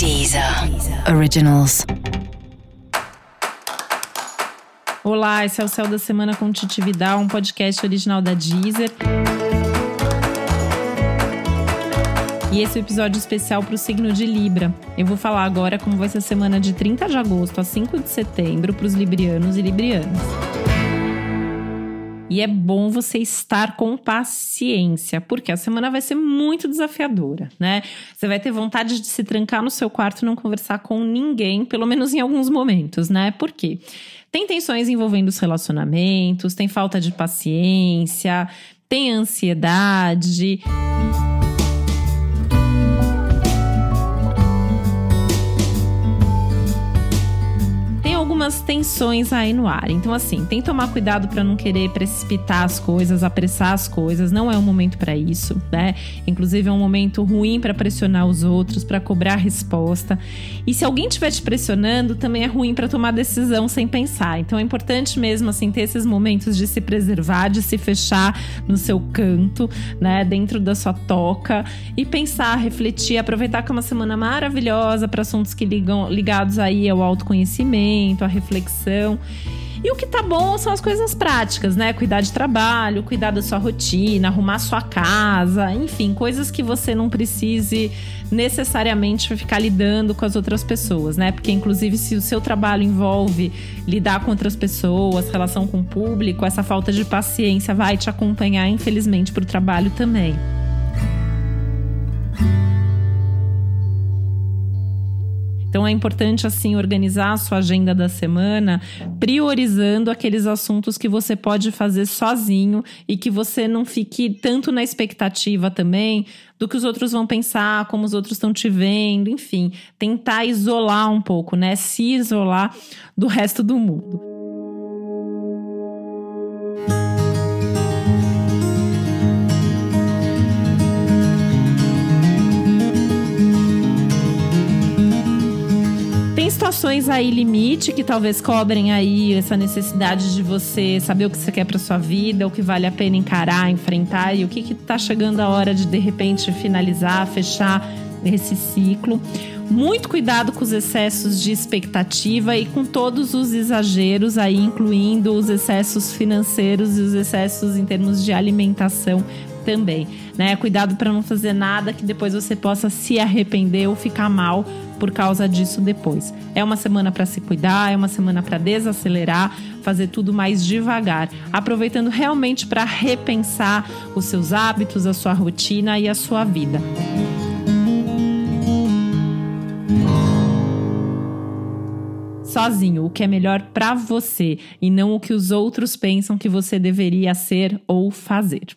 Deezer Originals. Olá, esse é o Céu da Semana com Titi Vidal, um podcast original da Deezer. E esse é o um episódio especial para o signo de Libra. Eu vou falar agora como vai ser a semana de 30 de agosto a 5 de setembro para os librianos e librianas. E é bom você estar com paciência, porque a semana vai ser muito desafiadora, né? Você vai ter vontade de se trancar no seu quarto e não conversar com ninguém, pelo menos em alguns momentos, né? Por quê? Tem tensões envolvendo os relacionamentos, tem falta de paciência, tem ansiedade. Algumas tensões aí no ar. Então, assim, tem que tomar cuidado para não querer precipitar as coisas, apressar as coisas. Não é um momento para isso, né? Inclusive, é um momento ruim para pressionar os outros, para cobrar resposta. E se alguém estiver te pressionando, também é ruim para tomar decisão sem pensar. Então, é importante mesmo, assim, ter esses momentos de se preservar, de se fechar no seu canto, né? Dentro da sua toca e pensar, refletir, aproveitar que é uma semana maravilhosa para assuntos que ligam ligados aí ao autoconhecimento, reflexão. E o que tá bom são as coisas práticas, né? Cuidar de trabalho, cuidar da sua rotina, arrumar sua casa, enfim, coisas que você não precise necessariamente ficar lidando com as outras pessoas, né? Porque, inclusive, se o seu trabalho envolve lidar com outras pessoas, relação com o público, essa falta de paciência vai te acompanhar, infelizmente, para o trabalho também. Então é importante assim organizar a sua agenda da semana, priorizando aqueles assuntos que você pode fazer sozinho e que você não fique tanto na expectativa também do que os outros vão pensar, como os outros estão te vendo, enfim, tentar isolar um pouco, né? Se isolar do resto do mundo. Situações aí limite que talvez cobrem aí essa necessidade de você saber o que você quer para sua vida, o que vale a pena encarar, enfrentar e o que tá chegando a hora de de repente finalizar, fechar esse ciclo. Muito cuidado com os excessos de expectativa e com todos os exageros aí, incluindo os excessos financeiros e os excessos em termos de alimentação também, né? Cuidado para não fazer nada que depois você possa se arrepender ou ficar mal por causa disso depois. É uma semana para se cuidar, é uma semana para desacelerar, fazer tudo mais devagar, aproveitando realmente para repensar os seus hábitos, a sua rotina e a sua vida. sozinho, o que é melhor para você e não o que os outros pensam que você deveria ser ou fazer.